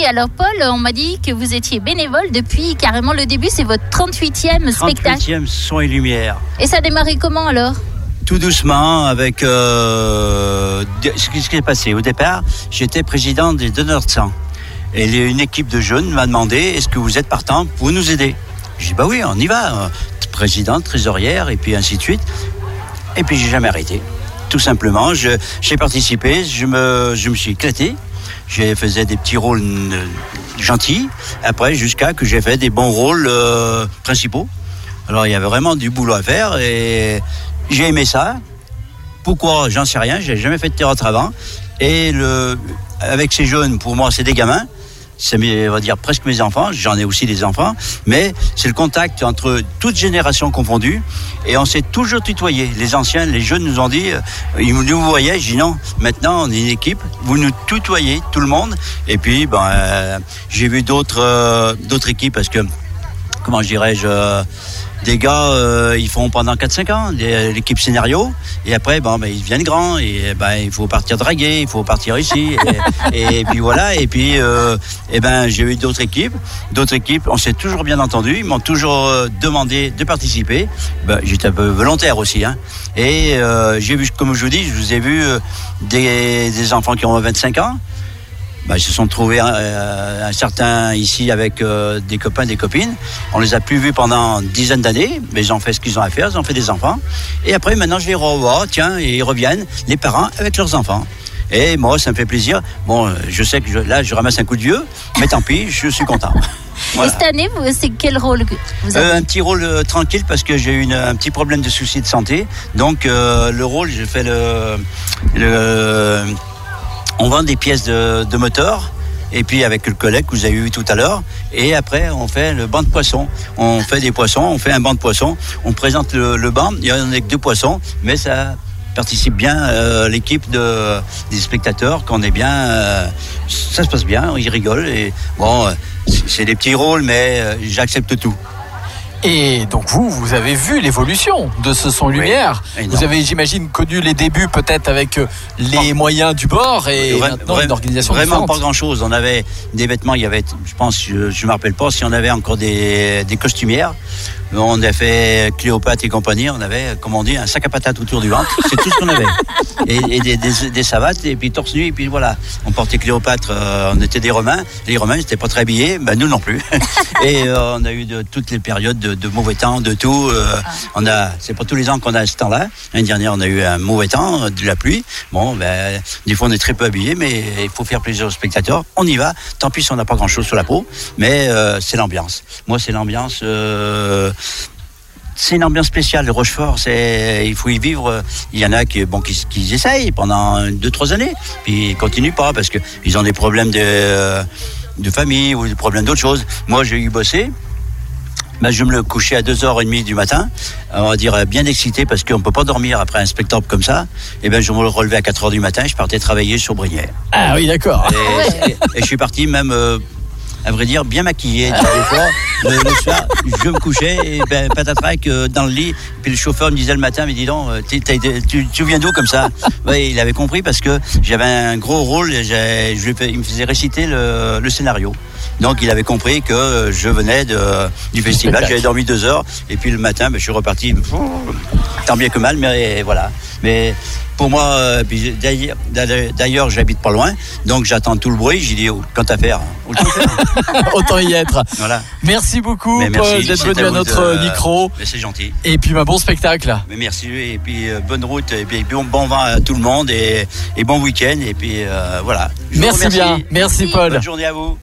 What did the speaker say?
Oui, alors Paul, on m'a dit que vous étiez bénévole depuis carrément le début, c'est votre 38e spectacle. 38e son et lumière. Et ça a démarré comment alors? Tout doucement, avec euh, ce qui s'est passé. Au départ, j'étais président des donneurs de sang. Et une équipe de jeunes m'a demandé est-ce que vous êtes partant pour nous aider? J'ai dit bah oui, on y va. euh, Président, trésorière, et puis ainsi de suite. Et puis j'ai jamais arrêté. Tout simplement, j'ai participé, je me, je me suis éclaté. J'ai faisais des petits rôles gentils. Après, jusqu'à que j'ai fait des bons rôles euh, principaux. Alors il y avait vraiment du boulot à faire et j'ai aimé ça. Pourquoi? J'en sais rien. J'ai jamais fait de théâtre avant. Et le, avec ces jeunes, pour moi, c'est des gamins. C'est mes, on va dire presque mes enfants. J'en ai aussi des enfants. Mais c'est le contact entre toutes générations confondues. Et on s'est toujours tutoyé. Les anciens, les jeunes nous ont dit, euh, ils nous voyaient. Je dis non. Maintenant, on est une équipe. Vous nous tutoyez, tout le monde. Et puis, ben, euh, j'ai vu d'autres, euh, d'autres équipes parce que comment je dirais-je, euh, des gars, euh, ils font pendant 4-5 ans les- l'équipe scénario, et après, bon, ben, ils deviennent grands, et ben, il faut partir draguer, il faut partir ici, et, et puis voilà, et puis, euh, et ben, j'ai eu d'autres équipes, d'autres équipes, on s'est toujours bien entendu, ils m'ont toujours euh, demandé de participer, ben, j'étais un peu volontaire aussi, hein, et euh, j'ai vu, comme je vous dis, je vous ai vu euh, des, des enfants qui ont 25 ans, bah, ils se sont trouvés euh, un certain ici avec euh, des copains, des copines. On les a plus vus pendant une dizaine d'années, mais ils ont fait ce qu'ils ont à faire, ils ont fait des enfants. Et après, maintenant, je les revois, tiens, et ils reviennent, les parents avec leurs enfants. Et moi, ça me fait plaisir. Bon, je sais que je- là, je ramasse un coup de vieux, mais tant pis, je suis content. Voilà. Et cette année, c'est quel rôle que vous avez Euh, un petit rôle euh, tranquille parce que j'ai eu une- un petit problème de souci de santé. Donc euh, le rôle, j'ai fait le, le- on vend des pièces de, moteur. Et puis avec le collègue que vous avez vu tout à l'heure. Et après, on fait le banc de poissons. On fait des poissons, on fait un banc de poissons. On présente le, banc. Il y en a que deux poissons, mais ça participe bien euh, l'équipe de, des spectateurs, qu'on est bien, euh, ça se passe bien, ils rigolent. Et bon, euh, c'est- des petits rôles, mais j'accepte tout. Et donc vous, vous avez vu l'évolution de ce son lumière. Vous avez, j'imagine, connu les débuts peut-être avec euh, les moyens du bord et Vra- maintenant vra- une organisation Vraiment différente. pas grand chose. On avait des vêtements, il y avait, je pense, je, je me rappelle pas si on avait encore des, des costumières. On a fait Cléopâtre et compagnie, on avait, comme on dit, un sac à patates autour du ventre. C'est tout ce qu'on avait. Et, et des, des, des savates, et puis torse nu, et puis voilà. On portait Cléopâtre, euh, on était des Romains. Les Romains n'étaient pas très habillés, ben nous non plus. Et euh, on a eu de toutes les périodes de, de mauvais temps, de tout. euh, on a, c'est pas tous les ans qu'on a ce temps-là. L'année dernière, on a eu un mauvais temps, de la pluie. Bon, ben, des fois, on est très peu habillés, mais il faut faire plaisir aux spectateurs. On y va. Tant pis si on n'a pas grand-chose sur la peau, mais euh, c'est l'ambiance. Moi, c'est l'ambiance. Euh, c'est une ambiance spéciale. Le Rochefort, c'est, il faut y vivre. Il y en a qui, bon, qui, qui essayent pendant deux, trois années, puis ils continuent pas parce que ils ont des problèmes de, de famille ou des problèmes d'autres choses. Moi, j'ai eu bossé. Ben, je me le couchais à 2h30 du matin, on va dire euh, bien excité parce qu'on ne peut pas dormir après un spectacle comme ça. Et ben je me le relevais à 4h du matin, je partais travailler sur Brignères. Ah oui, d'accord. Et, et- et je suis parti même, euh, à vrai dire, bien maquillé. Des fois, le, le soir, je me couchais et ben, patatrac euh, dans le lit. Puis le chauffeur me disait le matin, mais dis donc, euh, été- tu, tu viens d'où comme ça? Ouais, Il avait compris parce que j'avais un gros rôle. Je il me faisait réciter le, le scénario. Donc il avait compris que je venais de, du festival. J'avais dormi deux heures et puis le matin, ben, je suis reparti. Tant bien que mal, mais voilà. Mais pour moi, euh, d'ailleurs- j'habite pas loin, donc j'attends tout le bruit. J'ai dit, quant à faire. Autant y être. voilà. Merci beaucoup, Mais merci, Paul, d'être venu à notre de- micro. Mais c'est gentil. Et puis, ma bon spectacle. Mais merci et puis euh, bonne route et puis bon, bon vent à tout le monde et, et bon week-end et puis euh, voilà. Je Merci bien. Merci, Paul. Bonne journée à vous.